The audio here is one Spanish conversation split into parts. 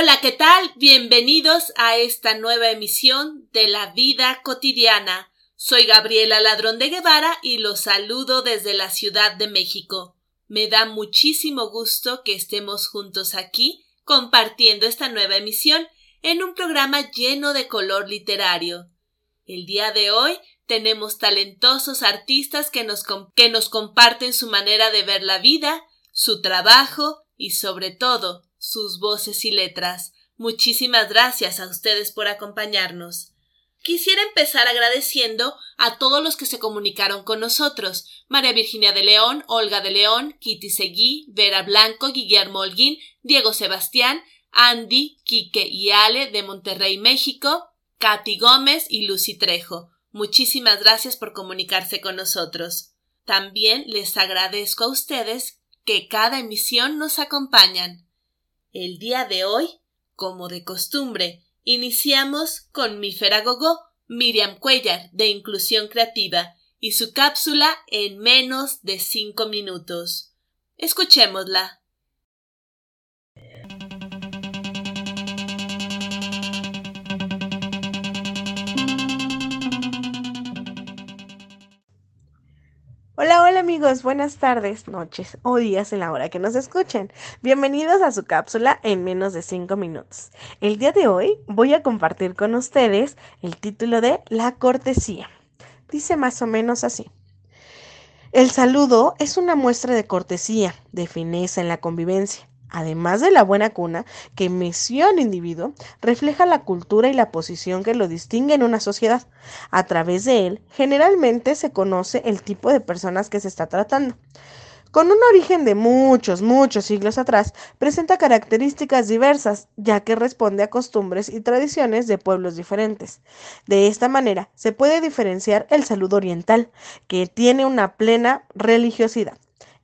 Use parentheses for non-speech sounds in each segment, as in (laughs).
Hola, ¿qué tal? Bienvenidos a esta nueva emisión de La Vida Cotidiana. Soy Gabriela Ladrón de Guevara y los saludo desde la Ciudad de México. Me da muchísimo gusto que estemos juntos aquí compartiendo esta nueva emisión en un programa lleno de color literario. El día de hoy tenemos talentosos artistas que nos, que nos comparten su manera de ver la vida, su trabajo y sobre todo sus voces y letras. Muchísimas gracias a ustedes por acompañarnos. Quisiera empezar agradeciendo a todos los que se comunicaron con nosotros. María Virginia de León, Olga de León, Kitty Seguí, Vera Blanco, Guillermo Holguín, Diego Sebastián, Andy, Quique y Ale de Monterrey, México, Katy Gómez y Lucy Trejo. Muchísimas gracias por comunicarse con nosotros. También les agradezco a ustedes que cada emisión nos acompañan. El día de hoy, como de costumbre, iniciamos con mi feragogó Miriam Cuellar de Inclusión Creativa y su cápsula en menos de cinco minutos. Escuchémosla. Hola, hola amigos, buenas tardes, noches o días en la hora que nos escuchen. Bienvenidos a su cápsula en menos de 5 minutos. El día de hoy voy a compartir con ustedes el título de La cortesía. Dice más o menos así. El saludo es una muestra de cortesía, de fineza en la convivencia además de la buena cuna que meció al individuo, refleja la cultura y la posición que lo distingue en una sociedad. A través de él, generalmente se conoce el tipo de personas que se está tratando. Con un origen de muchos, muchos siglos atrás, presenta características diversas, ya que responde a costumbres y tradiciones de pueblos diferentes. De esta manera, se puede diferenciar el saludo oriental, que tiene una plena religiosidad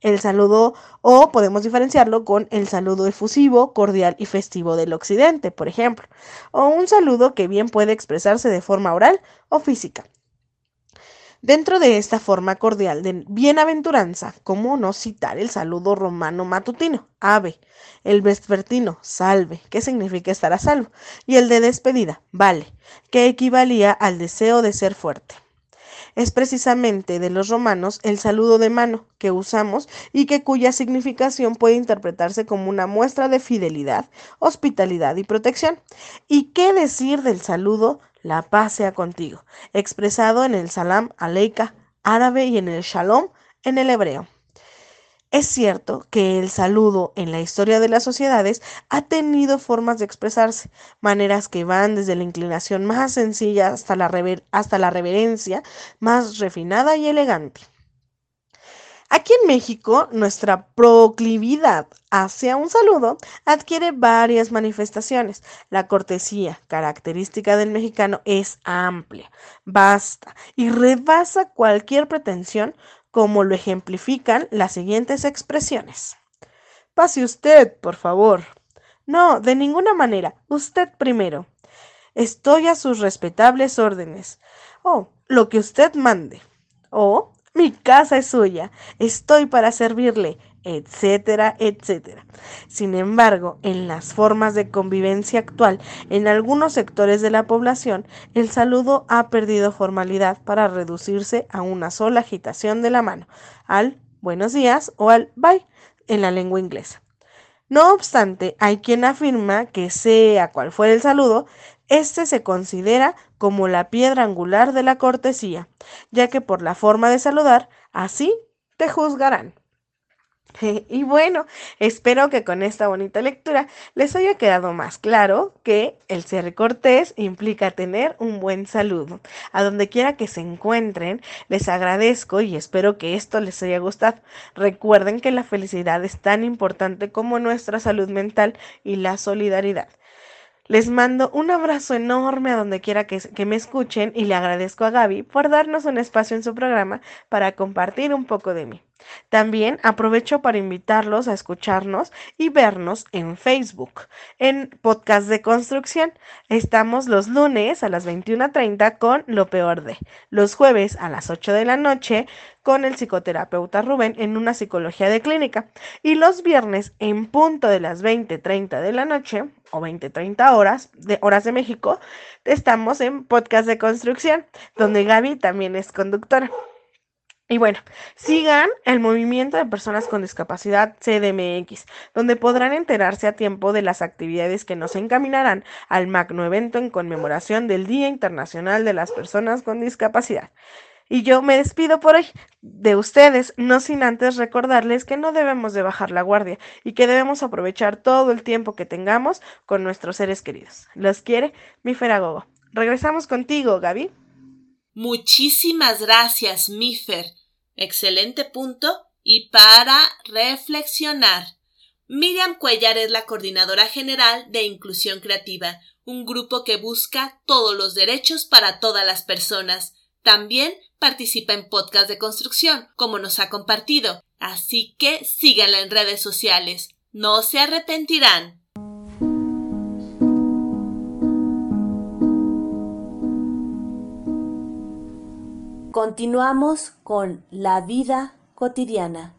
el saludo o podemos diferenciarlo con el saludo efusivo, cordial y festivo del occidente, por ejemplo, o un saludo que bien puede expresarse de forma oral o física. Dentro de esta forma cordial de bienaventuranza, ¿cómo no citar el saludo romano matutino, ave, el vespertino, salve, que significa estar a salvo, y el de despedida, vale, que equivalía al deseo de ser fuerte? Es precisamente de los romanos el saludo de mano que usamos y que cuya significación puede interpretarse como una muestra de fidelidad, hospitalidad y protección. ¿Y qué decir del saludo la paz sea contigo, expresado en el salam aleika árabe y en el shalom en el hebreo? Es cierto que el saludo en la historia de las sociedades ha tenido formas de expresarse, maneras que van desde la inclinación más sencilla hasta la, hasta la reverencia más refinada y elegante. Aquí en México, nuestra proclividad hacia un saludo adquiere varias manifestaciones. La cortesía, característica del mexicano, es amplia, vasta y rebasa cualquier pretensión como lo ejemplifican las siguientes expresiones. Pase usted, por favor. No, de ninguna manera. Usted primero. Estoy a sus respetables órdenes. Oh, lo que usted mande. Oh, mi casa es suya. Estoy para servirle etcétera, etcétera. Sin embargo, en las formas de convivencia actual, en algunos sectores de la población, el saludo ha perdido formalidad para reducirse a una sola agitación de la mano, al buenos días o al bye en la lengua inglesa. No obstante, hay quien afirma que sea cual fuera el saludo, este se considera como la piedra angular de la cortesía, ya que por la forma de saludar, así te juzgarán. (laughs) Y bueno, espero que con esta bonita lectura les haya quedado más claro que el ser cortés implica tener un buen saludo. A donde quiera que se encuentren, les agradezco y espero que esto les haya gustado. Recuerden que la felicidad es tan importante como nuestra salud mental y la solidaridad. Les mando un abrazo enorme a donde quiera que, que, me escuchen y le agradezco a Gaby por darnos un espacio en su programa para compartir un poco de mí. También aprovecho para invitarlos a escucharnos y vernos en Facebook, en Podcast de Construcción. Estamos los lunes a las 21.30 con Lo Peor de, los jueves a las 8 de la noche con el psicoterapeuta Rubén en una psicología de clínica y los viernes en punto de las 20.30 de la noche o 20.30 horas de horas de México, estamos en Podcast de Construcción, donde Gaby también es conductora. Y bueno, sigan el movimiento de personas con discapacidad CDMX, donde podrán enterarse a tiempo de las actividades que nos encaminarán al magno evento en conmemoración del Día Internacional de las Personas con Discapacidad. Y yo me despido por hoy de ustedes, no sin antes recordarles que no debemos de bajar la guardia y que debemos aprovechar todo el tiempo que tengamos con nuestros seres queridos. Los quiere mi Feragogo. Regresamos contigo, Gaby. Muchísimas gracias, Mifer. Excelente punto y para reflexionar. Miriam Cuellar es la coordinadora general de Inclusión Creativa, un grupo que busca todos los derechos para todas las personas. También participa en podcast de construcción, como nos ha compartido. Así que síganla en redes sociales. No se arrepentirán. Continuamos con La vida cotidiana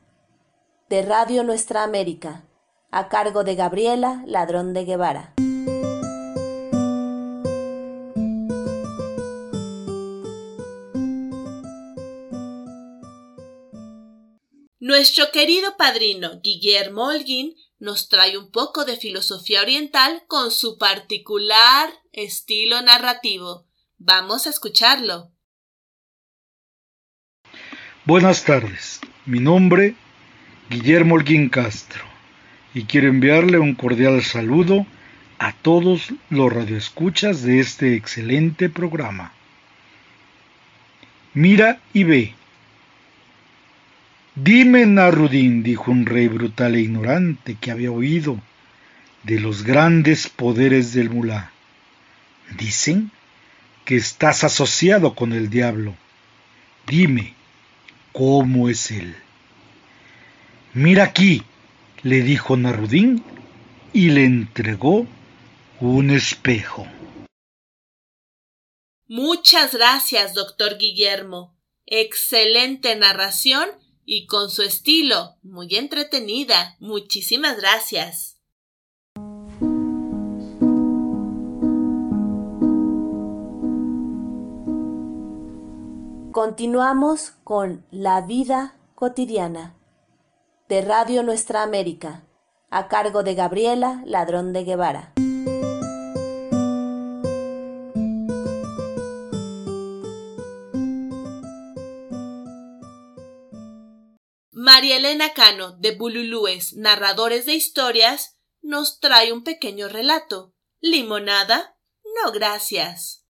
de Radio Nuestra América, a cargo de Gabriela Ladrón de Guevara. Nuestro querido padrino Guillermo Holguín nos trae un poco de filosofía oriental con su particular estilo narrativo. Vamos a escucharlo. Buenas tardes, mi nombre Guillermo Holguín Castro y quiero enviarle un cordial saludo a todos los radioescuchas de este excelente programa. Mira y ve. Dime, Narudín, dijo un rey brutal e ignorante que había oído de los grandes poderes del mulá. Dicen que estás asociado con el diablo. Dime, cómo es él. Mira aquí, le dijo Narudín y le entregó un espejo. Muchas gracias, doctor Guillermo. Excelente narración y con su estilo muy entretenida. Muchísimas gracias. Continuamos con La vida cotidiana de Radio Nuestra América, a cargo de Gabriela Ladrón de Guevara. María Elena Cano, de Bululúes, Narradores de Historias, nos trae un pequeño relato. ¿Limonada? No, gracias.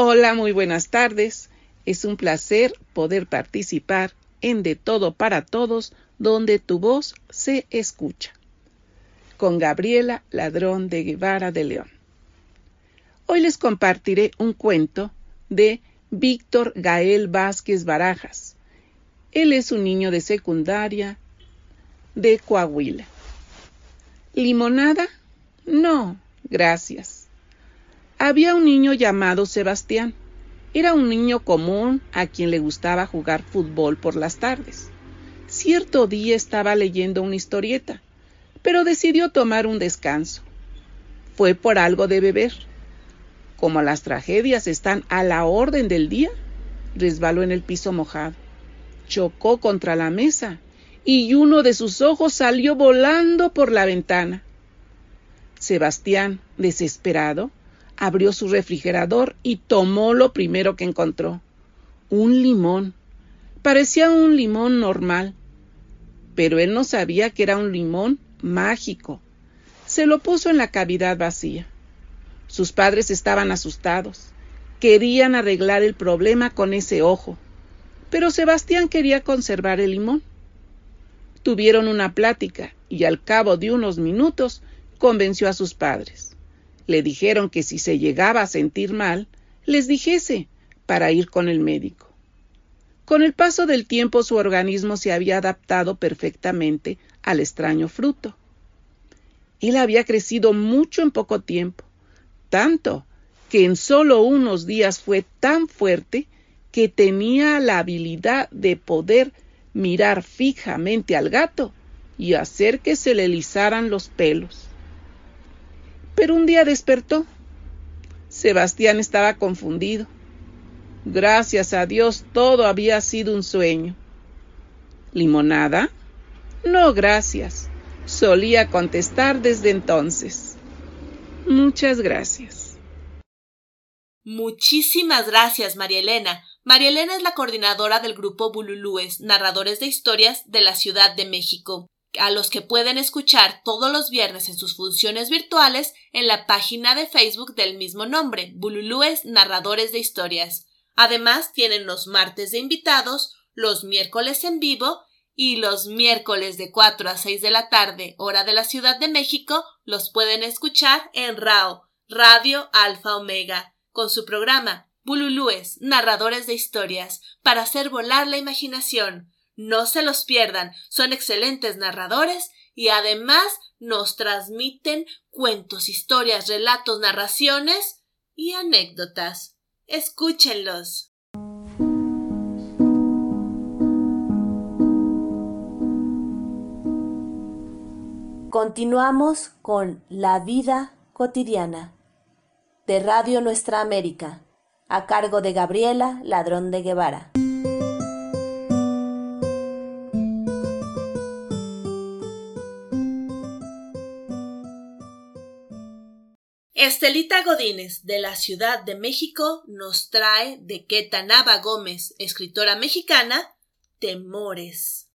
Hola, muy buenas tardes. Es un placer poder participar en De Todo para Todos, donde tu voz se escucha. Con Gabriela Ladrón de Guevara de León. Hoy les compartiré un cuento de Víctor Gael Vázquez Barajas. Él es un niño de secundaria de Coahuila. ¿Limonada? No, gracias. Había un niño llamado Sebastián. Era un niño común a quien le gustaba jugar fútbol por las tardes. Cierto día estaba leyendo una historieta, pero decidió tomar un descanso. Fue por algo de beber. Como las tragedias están a la orden del día, resbaló en el piso mojado. Chocó contra la mesa y uno de sus ojos salió volando por la ventana. Sebastián, desesperado, abrió su refrigerador y tomó lo primero que encontró. Un limón. Parecía un limón normal, pero él no sabía que era un limón mágico. Se lo puso en la cavidad vacía. Sus padres estaban asustados. Querían arreglar el problema con ese ojo, pero Sebastián quería conservar el limón. Tuvieron una plática y al cabo de unos minutos convenció a sus padres le dijeron que si se llegaba a sentir mal, les dijese para ir con el médico. Con el paso del tiempo su organismo se había adaptado perfectamente al extraño fruto. Él había crecido mucho en poco tiempo, tanto que en solo unos días fue tan fuerte que tenía la habilidad de poder mirar fijamente al gato y hacer que se le lizaran los pelos. Pero un día despertó. Sebastián estaba confundido. Gracias a Dios todo había sido un sueño. ¿Limonada? No, gracias. Solía contestar desde entonces. Muchas gracias. Muchísimas gracias, María Elena. María Elena es la coordinadora del grupo Bululúes, narradores de historias de la Ciudad de México, a los que pueden escuchar todos los viernes en sus funciones virtuales en la página de Facebook del mismo nombre, Bululúes Narradores de Historias. Además, tienen los martes de invitados, los miércoles en vivo y los miércoles de 4 a 6 de la tarde, hora de la Ciudad de México, los pueden escuchar en RAO, Radio Alfa Omega con su programa Bululúes, narradores de historias, para hacer volar la imaginación. No se los pierdan, son excelentes narradores y además nos transmiten cuentos, historias, relatos, narraciones y anécdotas. Escúchenlos. Continuamos con La vida cotidiana de Radio Nuestra América, a cargo de Gabriela Ladrón de Guevara. Estelita Godínez, de la Ciudad de México, nos trae de Queta Nava Gómez, escritora mexicana, Temores.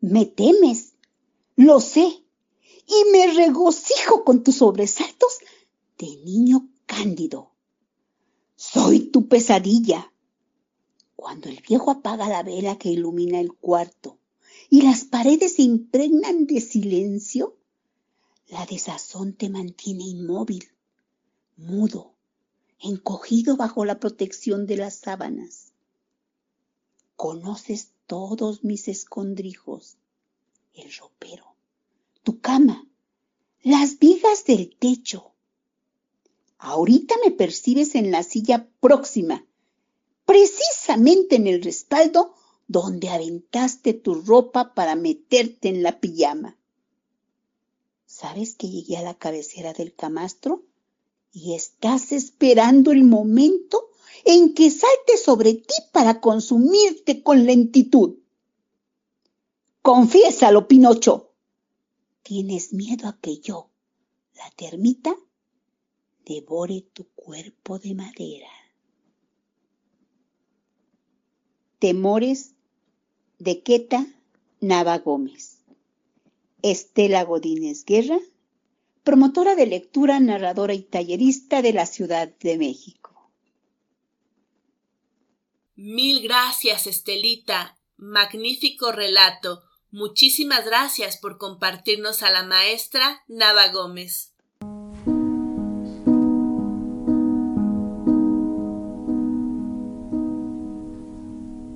Me temes, lo sé, y me regocijo con tus sobresaltos de niño cándido. Soy tu pesadilla. Cuando el viejo apaga la vela que ilumina el cuarto y las paredes se impregnan de silencio, la desazón te mantiene inmóvil, mudo, encogido bajo la protección de las sábanas. Conoces todos mis escondrijos, el ropero, tu cama, las vigas del techo. Ahorita me percibes en la silla próxima, precisamente en el respaldo donde aventaste tu ropa para meterte en la pijama. ¿Sabes que llegué a la cabecera del camastro? Y estás esperando el momento en que salte sobre ti para consumirte con lentitud. Confiésalo, Pinocho tienes miedo a que yo, la termita, devore tu cuerpo de madera. Temores de Queta Nava Gómez. Estela Godínez Guerra, promotora de lectura, narradora y tallerista de la Ciudad de México. Mil gracias, Estelita. Magnífico relato. Muchísimas gracias por compartirnos a la maestra Nava Gómez.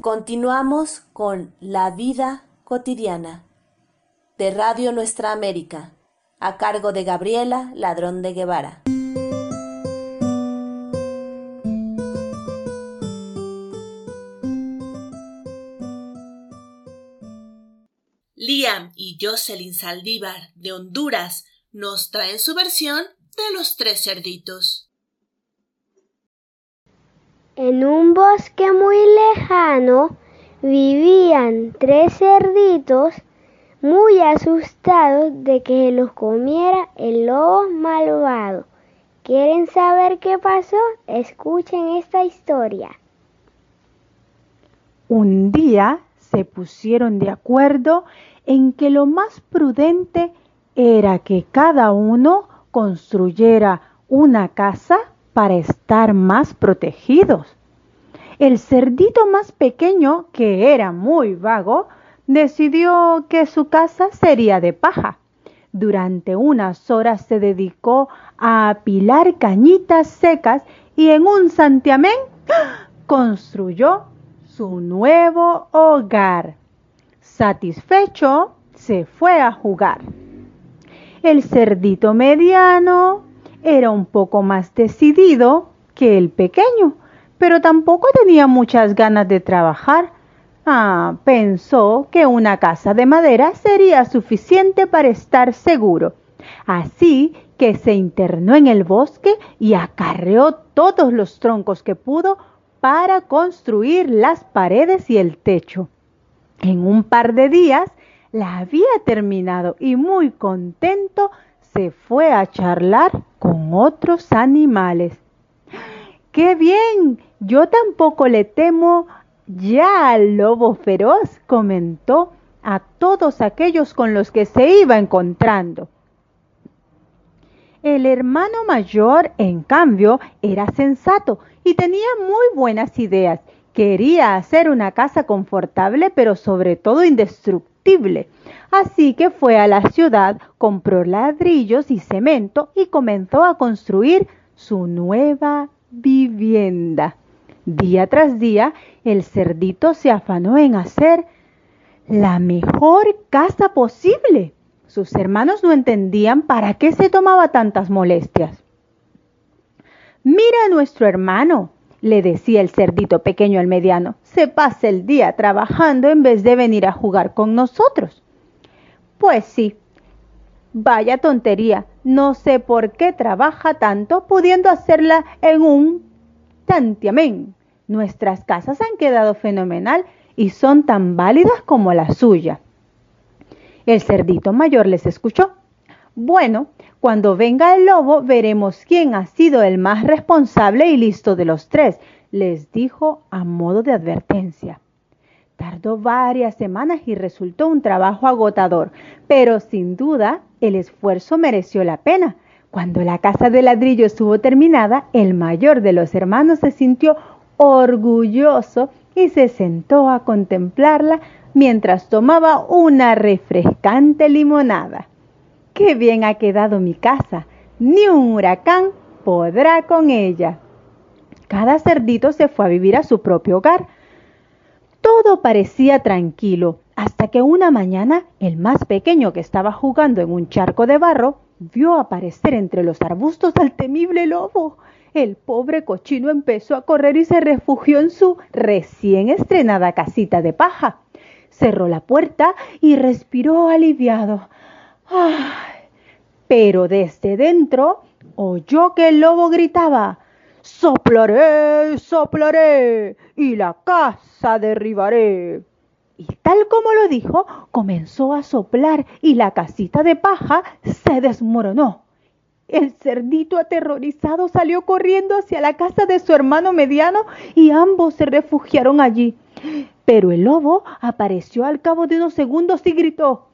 Continuamos con La vida cotidiana de Radio Nuestra América, a cargo de Gabriela Ladrón de Guevara. Liam y Jocelyn Saldívar de Honduras nos traen su versión de los tres cerditos. En un bosque muy lejano vivían tres cerditos muy asustados de que los comiera el lobo malvado. ¿Quieren saber qué pasó? Escuchen esta historia. Un día se pusieron de acuerdo en que lo más prudente era que cada uno construyera una casa para estar más protegidos. El cerdito más pequeño, que era muy vago, decidió que su casa sería de paja. Durante unas horas se dedicó a apilar cañitas secas y en un santiamén construyó su nuevo hogar. Satisfecho, se fue a jugar. El cerdito mediano era un poco más decidido que el pequeño, pero tampoco tenía muchas ganas de trabajar. Ah, pensó que una casa de madera sería suficiente para estar seguro. Así que se internó en el bosque y acarreó todos los troncos que pudo para construir las paredes y el techo. En un par de días la había terminado y muy contento se fue a charlar con otros animales. ¡Qué bien! Yo tampoco le temo ya al lobo feroz, comentó a todos aquellos con los que se iba encontrando. El hermano mayor, en cambio, era sensato y tenía muy buenas ideas. Quería hacer una casa confortable, pero sobre todo indestructible. Así que fue a la ciudad, compró ladrillos y cemento y comenzó a construir su nueva vivienda. Día tras día, el cerdito se afanó en hacer la mejor casa posible. Sus hermanos no entendían para qué se tomaba tantas molestias. Mira a nuestro hermano, le decía el cerdito pequeño al mediano, se pasa el día trabajando en vez de venir a jugar con nosotros. Pues sí, vaya tontería, no sé por qué trabaja tanto pudiendo hacerla en un tantiamén. Nuestras casas han quedado fenomenal y son tan válidas como la suya. El cerdito mayor les escuchó. Bueno, cuando venga el lobo veremos quién ha sido el más responsable y listo de los tres, les dijo a modo de advertencia. Tardó varias semanas y resultó un trabajo agotador, pero sin duda el esfuerzo mereció la pena. Cuando la casa de ladrillo estuvo terminada, el mayor de los hermanos se sintió orgulloso y se sentó a contemplarla mientras tomaba una refrescante limonada. ¡Qué bien ha quedado mi casa! Ni un huracán podrá con ella. Cada cerdito se fue a vivir a su propio hogar. Todo parecía tranquilo, hasta que una mañana el más pequeño que estaba jugando en un charco de barro vio aparecer entre los arbustos al temible lobo. El pobre cochino empezó a correr y se refugió en su recién estrenada casita de paja cerró la puerta y respiró aliviado. Pero desde dentro oyó que el lobo gritaba Soplaré, soplaré y la casa derribaré. Y tal como lo dijo, comenzó a soplar y la casita de paja se desmoronó. El cerdito aterrorizado salió corriendo hacia la casa de su hermano mediano y ambos se refugiaron allí. Pero el lobo apareció al cabo de unos segundos y gritó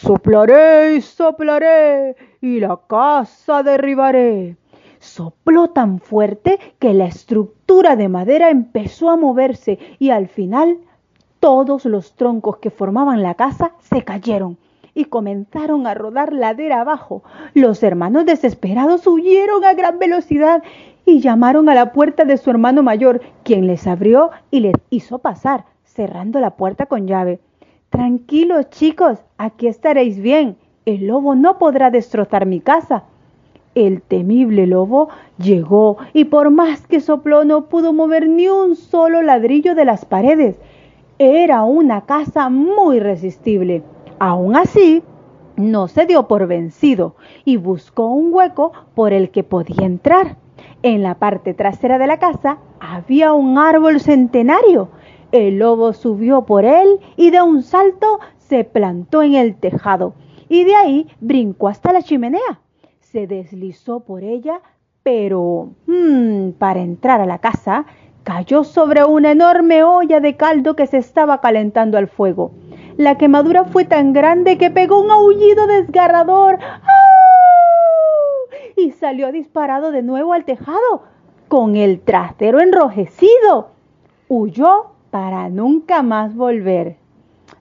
Soplaré y soplaré y la casa derribaré. Sopló tan fuerte que la estructura de madera empezó a moverse y al final todos los troncos que formaban la casa se cayeron y comenzaron a rodar ladera abajo. Los hermanos desesperados huyeron a gran velocidad y llamaron a la puerta de su hermano mayor, quien les abrió y les hizo pasar cerrando la puerta con llave. Tranquilos, chicos, aquí estaréis bien. El lobo no podrá destrozar mi casa. El temible lobo llegó y por más que sopló no pudo mover ni un solo ladrillo de las paredes. Era una casa muy resistible. Aún así, no se dio por vencido y buscó un hueco por el que podía entrar. En la parte trasera de la casa había un árbol centenario el lobo subió por él y de un salto se plantó en el tejado y de ahí brincó hasta la chimenea. Se deslizó por ella, pero hmm, para entrar a la casa cayó sobre una enorme olla de caldo que se estaba calentando al fuego. La quemadura fue tan grande que pegó un aullido desgarrador y salió disparado de nuevo al tejado con el trasero enrojecido. Huyó para nunca más volver.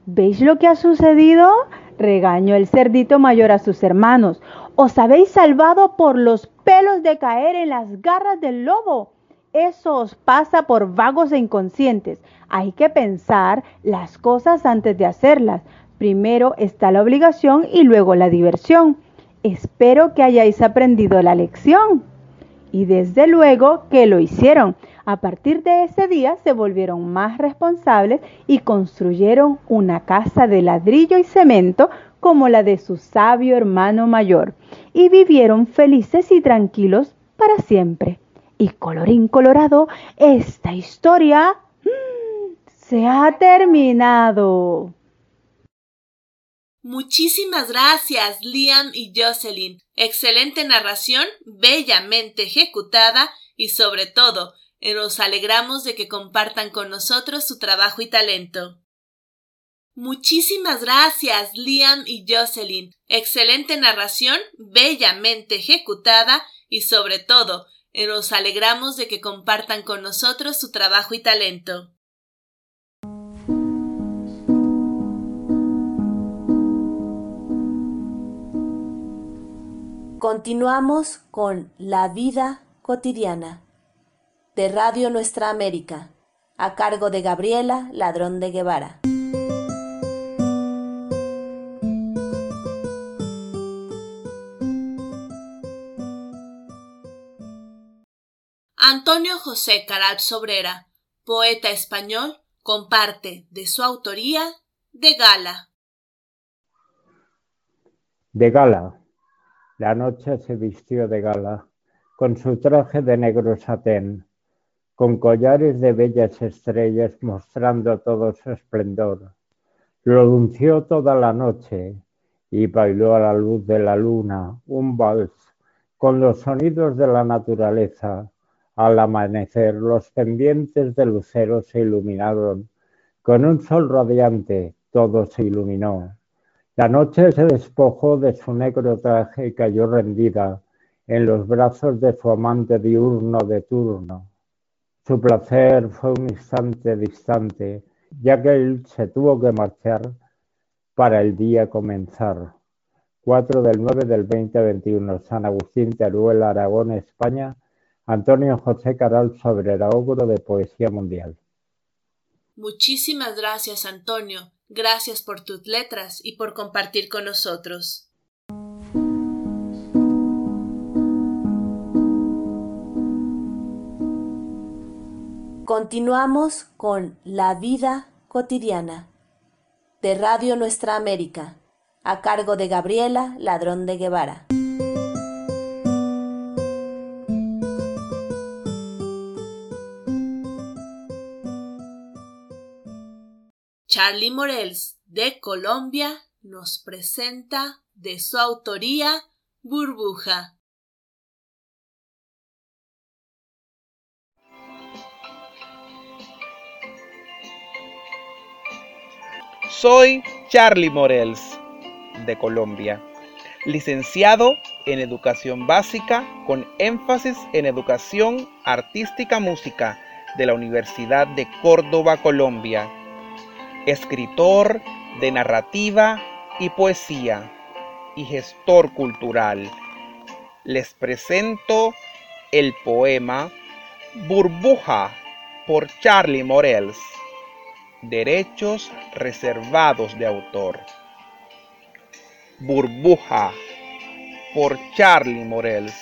¿Veis lo que ha sucedido? regañó el cerdito mayor a sus hermanos. Os habéis salvado por los pelos de caer en las garras del lobo. Eso os pasa por vagos e inconscientes. Hay que pensar las cosas antes de hacerlas. Primero está la obligación y luego la diversión. Espero que hayáis aprendido la lección. Y desde luego que lo hicieron. A partir de ese día se volvieron más responsables y construyeron una casa de ladrillo y cemento como la de su sabio hermano mayor, y vivieron felices y tranquilos para siempre. Y colorín colorado, esta historia mm, se ha terminado. Muchísimas gracias, Liam y Jocelyn. Excelente narración, bellamente ejecutada y sobre todo, nos alegramos de que compartan con nosotros su trabajo y talento. Muchísimas gracias, Liam y Jocelyn. Excelente narración, bellamente ejecutada y sobre todo, nos alegramos de que compartan con nosotros su trabajo y talento. Continuamos con La vida cotidiana de Radio Nuestra América, a cargo de Gabriela Ladrón de Guevara. Antonio José Caral Sobrera, poeta español, comparte de su autoría de gala. De gala. La noche se vistió de gala, con su traje de negro satén, con collares de bellas estrellas mostrando todo su esplendor. Lo lunció toda la noche y bailó a la luz de la luna un vals con los sonidos de la naturaleza al amanecer los pendientes de lucero se iluminaron. Con un sol radiante todo se iluminó. La noche se despojó de su negro traje y cayó rendida en los brazos de su amante diurno de turno. Su placer fue un instante distante, ya que él se tuvo que marchar para el día comenzar. 4 del 9 del 2021, San Agustín, Teruel, Aragón, España, Antonio José Caral Sobrera, ogro de Poesía Mundial. Muchísimas gracias, Antonio. Gracias por tus letras y por compartir con nosotros. Continuamos con La vida cotidiana de Radio Nuestra América, a cargo de Gabriela Ladrón de Guevara. Charlie Morels de Colombia nos presenta de su autoría Burbuja. Soy Charlie Morels de Colombia, licenciado en Educación Básica con énfasis en Educación Artística Música de la Universidad de Córdoba, Colombia escritor de narrativa y poesía y gestor cultural. Les presento el poema Burbuja por Charlie Morels. Derechos reservados de autor. Burbuja por Charlie Morels.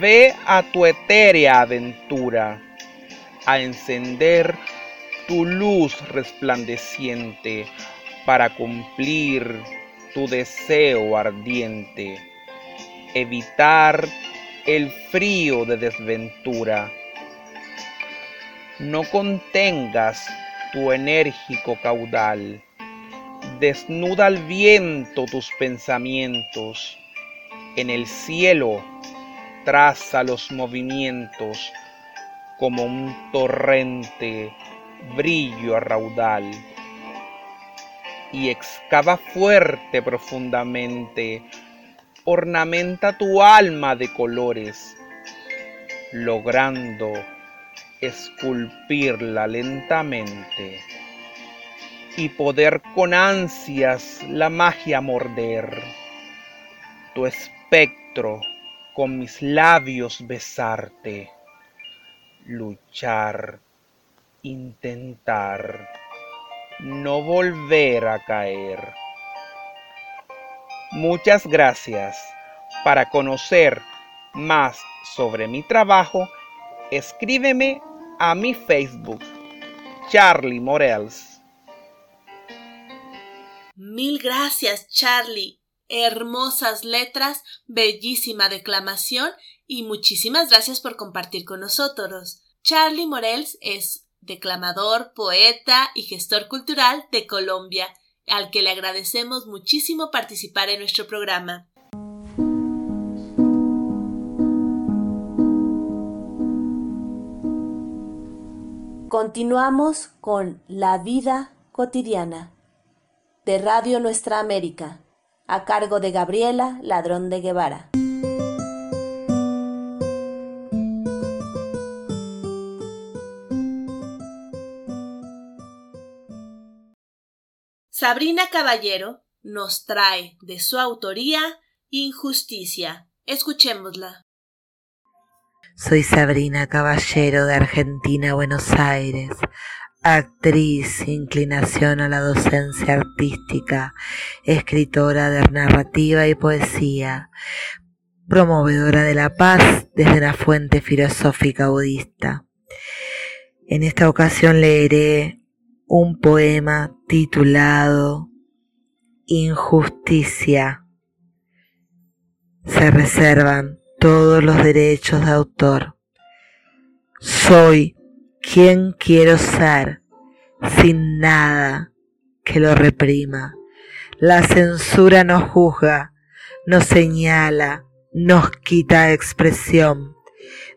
Ve a tu etérea aventura a encender tu luz resplandeciente para cumplir tu deseo ardiente, evitar el frío de desventura. No contengas tu enérgico caudal, desnuda al viento tus pensamientos, en el cielo traza los movimientos como un torrente brillo a raudal y excava fuerte profundamente, ornamenta tu alma de colores, logrando esculpirla lentamente y poder con ansias la magia morder. Tu espectro con mis labios besarte, luchar, intentar, no volver a caer. Muchas gracias. Para conocer más sobre mi trabajo, escríbeme a mi Facebook, Charlie Morels. Mil gracias, Charlie. Hermosas letras, bellísima declamación y muchísimas gracias por compartir con nosotros. Charlie Morels es declamador, poeta y gestor cultural de Colombia, al que le agradecemos muchísimo participar en nuestro programa. Continuamos con La vida cotidiana de Radio Nuestra América, a cargo de Gabriela Ladrón de Guevara. Sabrina Caballero nos trae de su autoría Injusticia. Escuchémosla. Soy Sabrina Caballero de Argentina, Buenos Aires, actriz, inclinación a la docencia artística, escritora de narrativa y poesía, promovedora de la paz desde la fuente filosófica budista. En esta ocasión leeré un poema titulado Injusticia. Se reservan todos los derechos de autor. Soy quien quiero ser sin nada que lo reprima. La censura nos juzga, nos señala, nos quita expresión.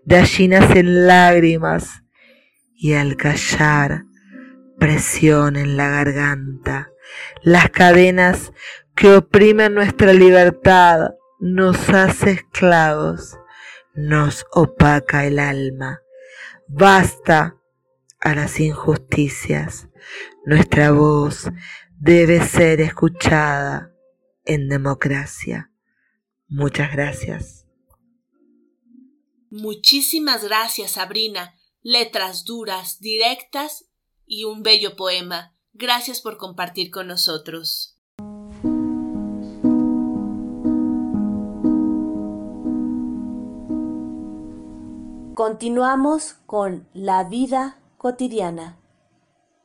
De allí nacen lágrimas y al callar presión en la garganta. Las cadenas que oprimen nuestra libertad nos hace esclavos, nos opaca el alma. Basta a las injusticias. Nuestra voz debe ser escuchada en democracia. Muchas gracias. Muchísimas gracias, Sabrina. Letras duras, directas y un bello poema. Gracias por compartir con nosotros. Continuamos con La vida cotidiana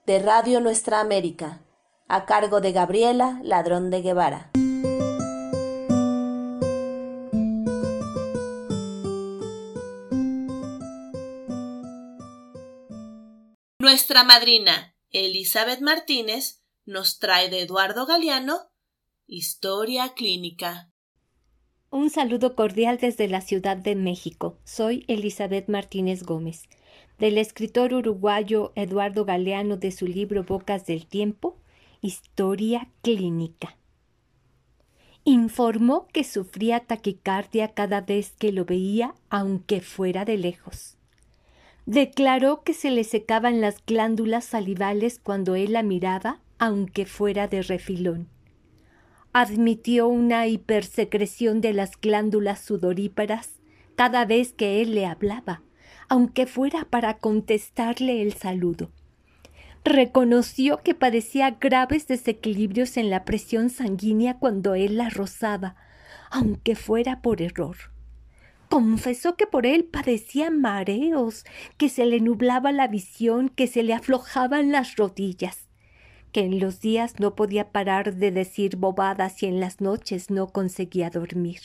de Radio Nuestra América, a cargo de Gabriela Ladrón de Guevara. Nuestra madrina Elizabeth Martínez nos trae de Eduardo Galeano Historia Clínica. Un saludo cordial desde la Ciudad de México. Soy Elizabeth Martínez Gómez. Del escritor uruguayo Eduardo Galeano de su libro Bocas del Tiempo, Historia Clínica. Informó que sufría taquicardia cada vez que lo veía, aunque fuera de lejos. Declaró que se le secaban las glándulas salivales cuando él la miraba, aunque fuera de refilón admitió una hipersecreción de las glándulas sudoríparas cada vez que él le hablaba, aunque fuera para contestarle el saludo. Reconoció que padecía graves desequilibrios en la presión sanguínea cuando él la rozaba, aunque fuera por error. Confesó que por él padecía mareos, que se le nublaba la visión, que se le aflojaban las rodillas que en los días no podía parar de decir bobadas y en las noches no conseguía dormir.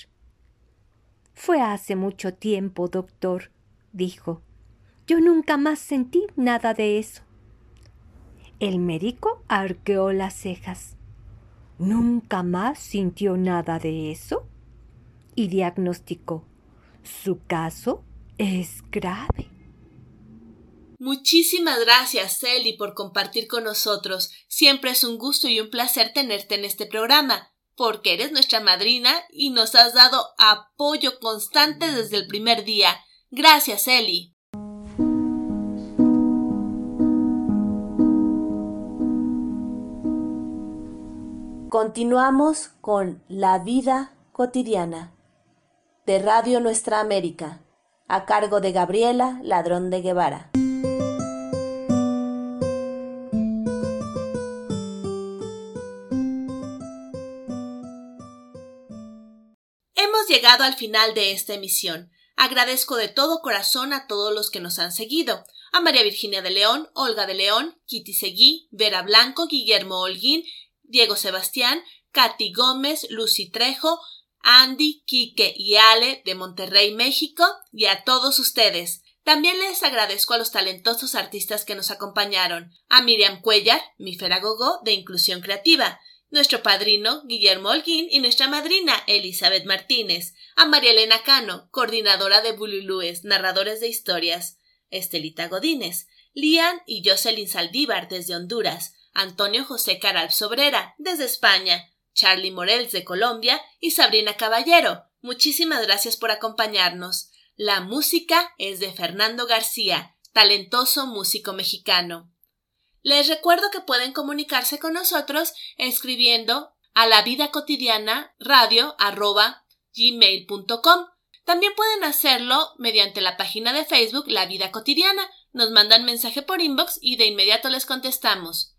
Fue hace mucho tiempo, doctor, dijo. Yo nunca más sentí nada de eso. El médico arqueó las cejas. ¿Nunca más sintió nada de eso? Y diagnosticó. Su caso es grave. Muchísimas gracias, Celi, por compartir con nosotros. Siempre es un gusto y un placer tenerte en este programa, porque eres nuestra madrina y nos has dado apoyo constante desde el primer día. Gracias, Eli. Continuamos con La vida cotidiana de Radio Nuestra América, a cargo de Gabriela Ladrón de Guevara. Hemos llegado al final de esta emisión. Agradezco de todo corazón a todos los que nos han seguido. A María Virginia de León, Olga de León, Kitty Seguí, Vera Blanco, Guillermo Holguín, Diego Sebastián, Katy Gómez, Lucy Trejo, Andy, Quique y Ale de Monterrey, México, y a todos ustedes. También les agradezco a los talentosos artistas que nos acompañaron, a Miriam Cuellar, mi Feragogó de Inclusión Creativa, nuestro padrino Guillermo Holguín y nuestra madrina Elizabeth Martínez, a María Elena Cano, coordinadora de Bululúes, narradores de historias, Estelita Godínez, Lian y Jocelyn Saldívar desde Honduras, Antonio José Caral Sobrera desde España, Charlie Morels de Colombia y Sabrina Caballero. Muchísimas gracias por acompañarnos. La música es de Fernando García, talentoso músico mexicano. Les recuerdo que pueden comunicarse con nosotros escribiendo a la vida cotidiana radio gmail.com. También pueden hacerlo mediante la página de Facebook La Vida Cotidiana. Nos mandan mensaje por inbox y de inmediato les contestamos.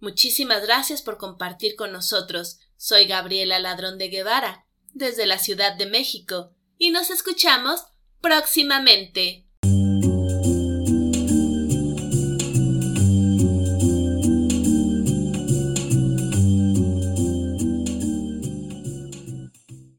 Muchísimas gracias por compartir con nosotros. Soy Gabriela Ladrón de Guevara, desde la Ciudad de México, y nos escuchamos próximamente.